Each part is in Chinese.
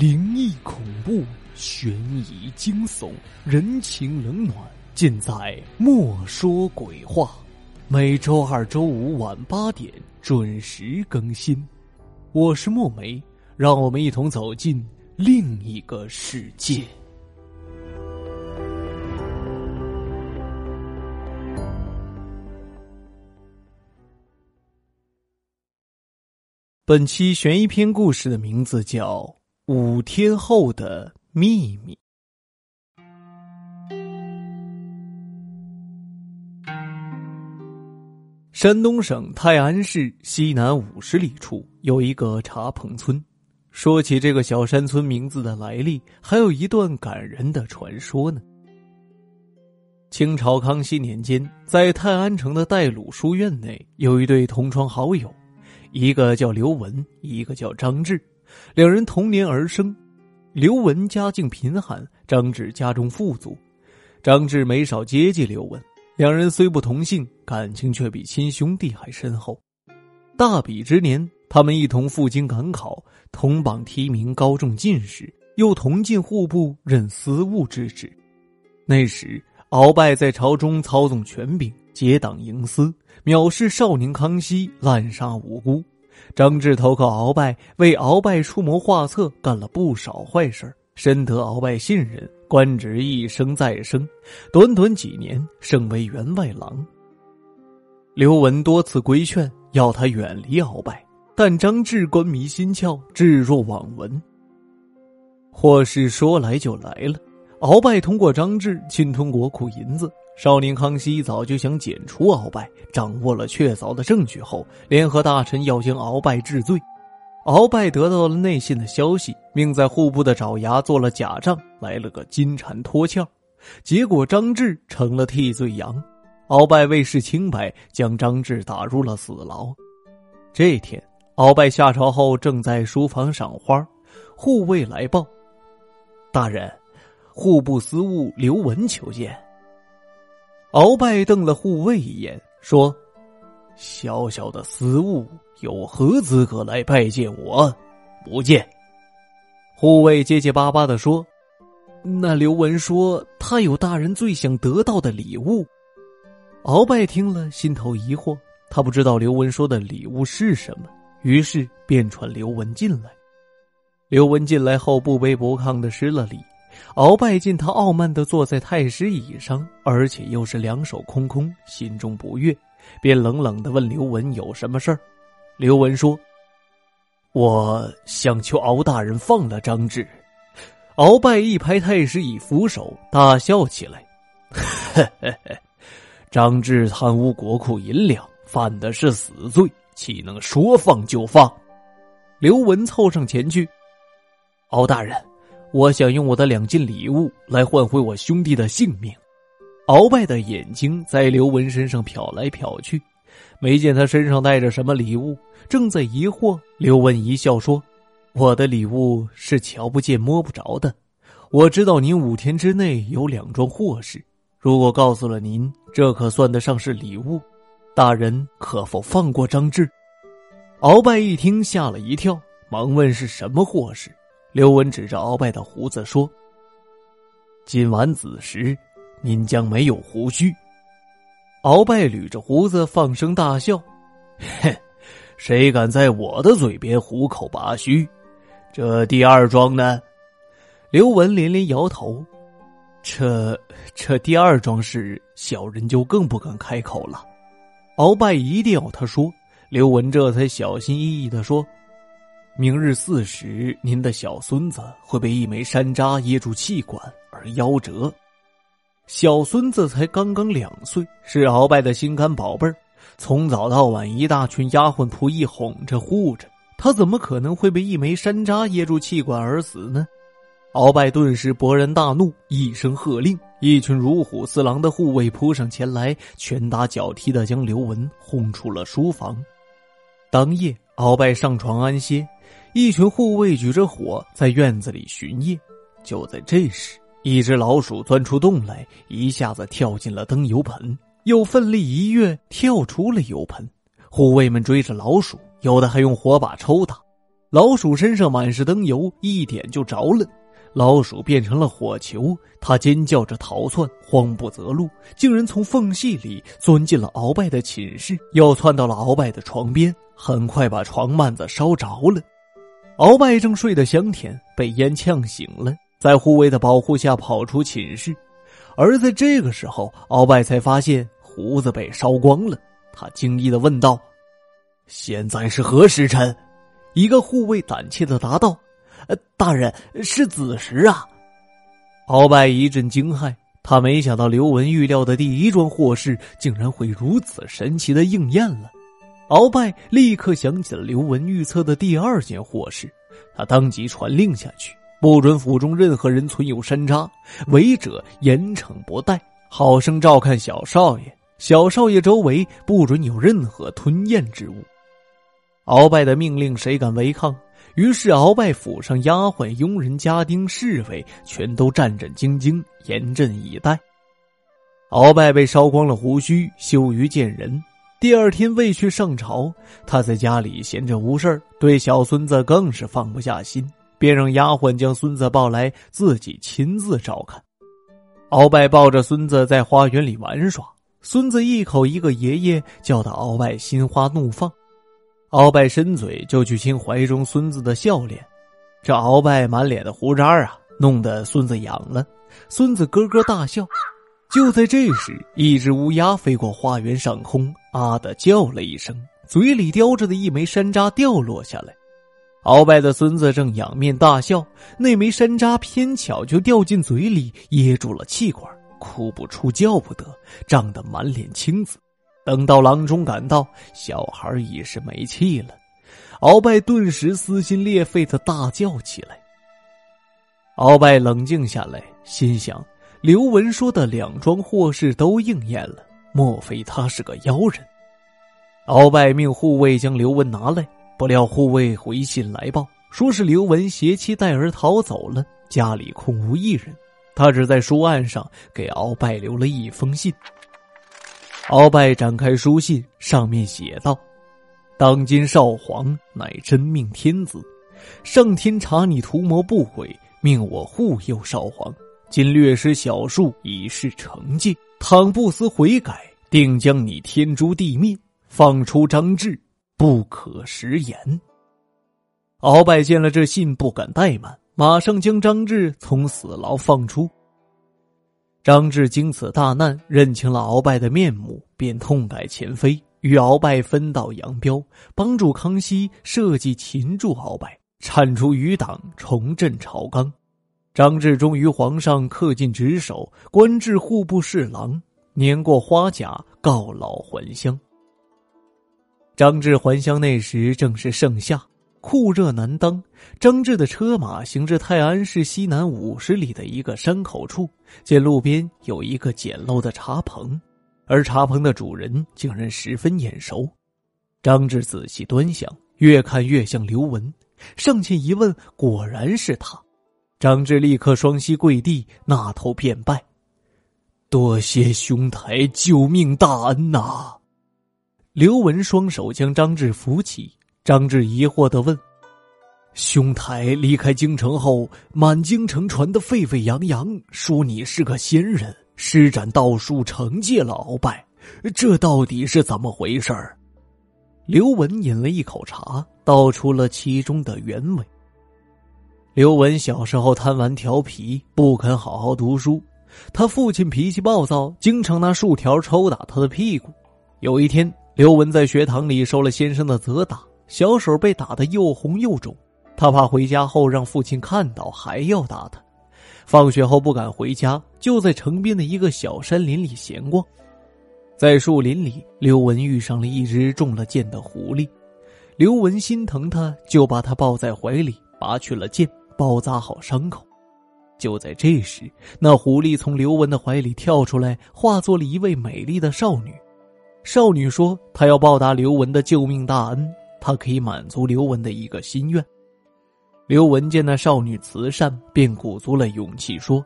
灵异、恐怖、悬疑、惊悚、人情冷暖，尽在《莫说鬼话》。每周二、周五晚八点准时更新。我是墨梅，让我们一同走进另一个世界。本期悬疑篇故事的名字叫《五天后的秘密》。山东省泰安市西南五十里处有一个茶棚村。说起这个小山村名字的来历，还有一段感人的传说呢。清朝康熙年间，在泰安城的戴鲁书院内，有一对同窗好友。一个叫刘文，一个叫张志，两人同年而生。刘文家境贫寒，张志家中富足。张志没少接济刘文，两人虽不同姓，感情却比亲兄弟还深厚。大比之年，他们一同赴京赶考，同榜提名高中进士，又同进户部任司务之职。那时，鳌拜在朝中操纵权柄。结党营私，藐视少年康熙，滥杀无辜。张志投靠鳌拜，为鳌拜出谋划策，干了不少坏事深得鳌拜信任，官职一升再升，短短几年升为员外郎。刘文多次规劝，要他远离鳌拜，但张志官迷心窍，置若罔闻。祸事说来就来了，鳌拜通过张志侵吞国库银子。少年康熙早就想剪除鳌拜，掌握了确凿的证据后，联合大臣要将鳌拜治罪。鳌拜得到了内信的消息，命在户部的爪牙做了假账，来了个金蝉脱壳。结果张志成了替罪羊，鳌拜为示清白，将张志打入了死牢。这天，鳌拜下朝后正在书房赏花，护卫来报：“大人，户部司务刘文求见。”鳌拜瞪了护卫一眼，说：“小小的私务，有何资格来拜见我？不见。”护卫结结巴巴的说：“那刘文说他有大人最想得到的礼物。”鳌拜听了，心头疑惑，他不知道刘文说的礼物是什么，于是便传刘文进来。刘文进来后，不卑不亢的施了礼。鳌拜见他傲慢的坐在太师椅上，而且又是两手空空，心中不悦，便冷冷的问刘文有什么事儿。刘文说：“我想求敖大人放了张志。”鳌拜一拍太师椅扶手，大笑起来：“ 张志贪污国库银两，犯的是死罪，岂能说放就放？”刘文凑上前去：“敖大人。”我想用我的两件礼物来换回我兄弟的性命。鳌拜的眼睛在刘文身上瞟来瞟去，没见他身上带着什么礼物，正在疑惑。刘文一笑说：“我的礼物是瞧不见摸不着的。我知道您五天之内有两桩祸事，如果告诉了您，这可算得上是礼物。大人可否放过张志？”鳌拜一听吓了一跳，忙问是什么祸事。刘文指着鳌拜的胡子说：“今晚子时，您将没有胡须。”鳌拜捋着胡子放声大笑：“哼，谁敢在我的嘴边虎口拔须？这第二桩呢？”刘文连连摇头：“这这第二桩事，小人就更不敢开口了。”鳌拜一定要他说，刘文这才小心翼翼的说。明日巳时，您的小孙子会被一枚山楂噎住气管而夭折。小孙子才刚刚两岁，是鳌拜的心肝宝贝儿，从早到晚一大群丫鬟仆役哄着护着，他怎么可能会被一枚山楂噎住气管而死呢？鳌拜顿时勃然大怒，一声喝令，一群如虎似狼的护卫扑上前来，拳打脚踢的将刘文轰出了书房。当夜，鳌拜上床安歇。一群护卫举着火在院子里巡夜，就在这时，一只老鼠钻出洞来，一下子跳进了灯油盆，又奋力一跃跳出了油盆。护卫们追着老鼠，有的还用火把抽打。老鼠身上满是灯油，一点就着了。老鼠变成了火球，它尖叫着逃窜，慌不择路，竟然从缝隙里钻进了鳌拜的寝室，又窜到了鳌拜的床边，很快把床幔子烧着了。鳌拜正睡得香甜，被烟呛醒了，在护卫的保护下跑出寝室。而在这个时候，鳌拜才发现胡子被烧光了，他惊异的问道：“现在是何时辰？”一个护卫胆怯的答道。呃，大人是子时啊！鳌拜一阵惊骇，他没想到刘文预料的第一桩祸事竟然会如此神奇的应验了。鳌拜立刻想起了刘文预测的第二件祸事，他当即传令下去，不准府中任何人存有山楂，违者严惩不贷，好生照看小少爷。小少爷周围不准有任何吞咽之物。鳌拜的命令，谁敢违抗？于是，鳌拜府上丫鬟、佣人、家丁、侍卫全都战战兢兢，严阵以待。鳌拜被烧光了胡须，羞于见人。第二天未去上朝，他在家里闲着无事对小孙子更是放不下心，便让丫鬟将孙子抱来，自己亲自照看。鳌拜抱着孙子在花园里玩耍，孙子一口一个爷爷，叫得鳌拜心花怒放。鳌拜伸嘴就去亲怀中孙子的笑脸，这鳌拜满脸的胡渣啊，弄得孙子痒了。孙子咯咯大笑。就在这时，一只乌鸦飞过花园上空，啊的叫了一声，嘴里叼着的一枚山楂掉落下来。鳌拜的孙子正仰面大笑，那枚山楂偏巧就掉进嘴里，噎住了气管，哭不出，叫不得，涨得满脸青紫。等到郎中赶到，小孩已是没气了。鳌拜顿时撕心裂肺的大叫起来。鳌拜冷静下来，心想：刘文说的两桩祸事都应验了，莫非他是个妖人？鳌拜命护卫将刘文拿来，不料护卫回信来报，说是刘文携妻带儿逃走了，家里空无一人。他只在书案上给鳌拜留了一封信。鳌拜展开书信，上面写道：“当今少皇乃真命天子，上天查你图谋不轨，命我护佑少皇。今略施小术，以示惩戒。倘不思悔改，定将你天诛地灭。放出张志，不可食言。”鳌拜见了这信，不敢怠慢，马上将张志从死牢放出。张志经此大难，认清了鳌拜的面目，便痛改前非，与鳌拜分道扬镳，帮助康熙设计擒住鳌拜，铲除余党，重振朝纲。张志忠于皇上恪尽职守，官至户部侍郎，年过花甲，告老还乡。张志还乡那时正是盛夏。酷热难当，张志的车马行至泰安市西南五十里的一个山口处，见路边有一个简陋的茶棚，而茶棚的主人竟然十分眼熟。张志仔细端详，越看越像刘文，上前一问，果然是他。张志立刻双膝跪地，纳头便拜：“多谢兄台救命大恩呐！”刘文双手将张志扶起。张志疑惑的问：“兄台离开京城后，满京城传得沸沸扬扬，说你是个仙人，施展道术惩戒了鳌拜，这到底是怎么回事？”刘文饮了一口茶，道出了其中的原委。刘文小时候贪玩调皮，不肯好好读书，他父亲脾气暴躁，经常拿树条抽打他的屁股。有一天，刘文在学堂里受了先生的责打。小手被打得又红又肿，他怕回家后让父亲看到还要打他。放学后不敢回家，就在城边的一个小山林里闲逛。在树林里，刘文遇上了一只中了箭的狐狸。刘文心疼他，就把他抱在怀里，拔去了箭，包扎好伤口。就在这时，那狐狸从刘文的怀里跳出来，化作了一位美丽的少女。少女说：“她要报答刘文的救命大恩。”她可以满足刘文的一个心愿。刘文见那少女慈善，便鼓足了勇气说：“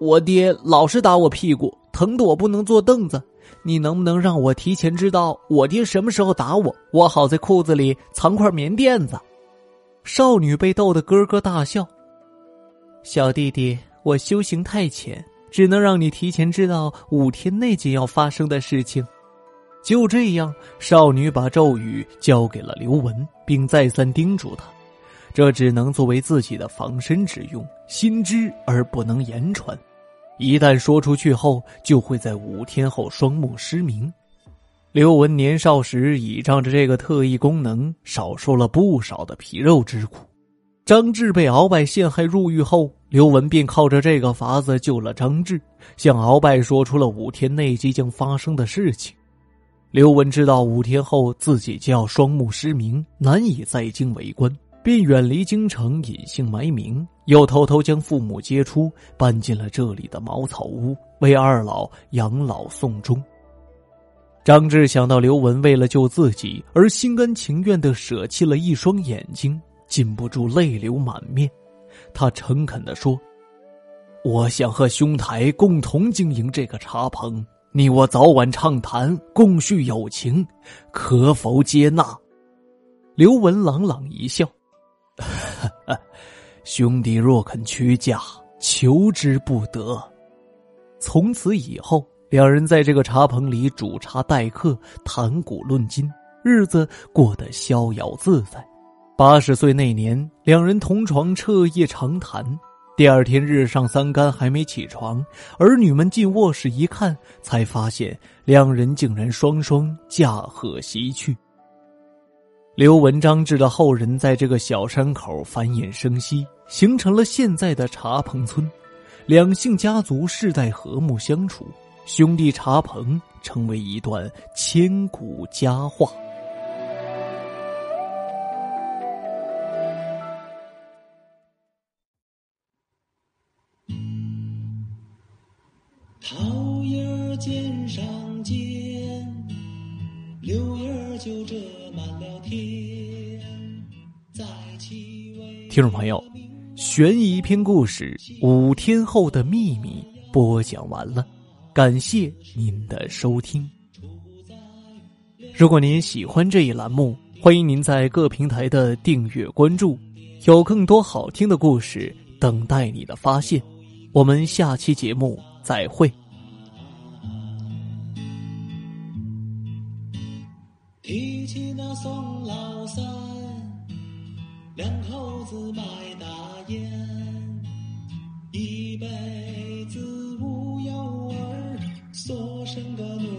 我爹老是打我屁股，疼得我不能坐凳子。你能不能让我提前知道我爹什么时候打我，我好在裤子里藏块棉垫子？”少女被逗得咯咯大笑。小弟弟，我修行太浅，只能让你提前知道五天内就要发生的事情。就这样，少女把咒语交给了刘文，并再三叮嘱他：这只能作为自己的防身之用，心知而不能言传。一旦说出去后，就会在五天后双目失明。刘文年少时倚仗着这个特异功能，少受了不少的皮肉之苦。张志被鳌拜陷害入狱后，刘文便靠着这个法子救了张志，向鳌拜说出了五天内即将发生的事情。刘文知道五天后自己就要双目失明，难以在京为官，便远离京城，隐姓埋名，又偷偷将父母接出，搬进了这里的茅草屋，为二老养老送终。张志想到刘文为了救自己而心甘情愿的舍弃了一双眼睛，禁不住泪流满面。他诚恳的说：“我想和兄台共同经营这个茶棚，你我早晚畅谈，共叙友情，可否接纳？”刘文朗朗一笑：“ 兄弟若肯屈驾，求之不得。”从此以后。两人在这个茶棚里煮茶待客，谈古论今，日子过得逍遥自在。八十岁那年，两人同床彻夜长谈。第二天日上三竿还没起床，儿女们进卧室一看，才发现两人竟然双双驾鹤西去。刘文章志的后人在这个小山口繁衍生息，形成了现在的茶棚村，两姓家族世代和睦相处。兄弟茶棚成为一段千古佳话。桃叶儿尖上尖，柳叶儿就遮满了天。在听众朋友，悬疑篇故事《五天后的秘密》播讲完了。感谢您的收听。如果您喜欢这一栏目，欢迎您在各平台的订阅关注，有更多好听的故事等待你的发现。我们下期节目再会。提起那宋老三，两口子卖大烟，一辈子。生的路。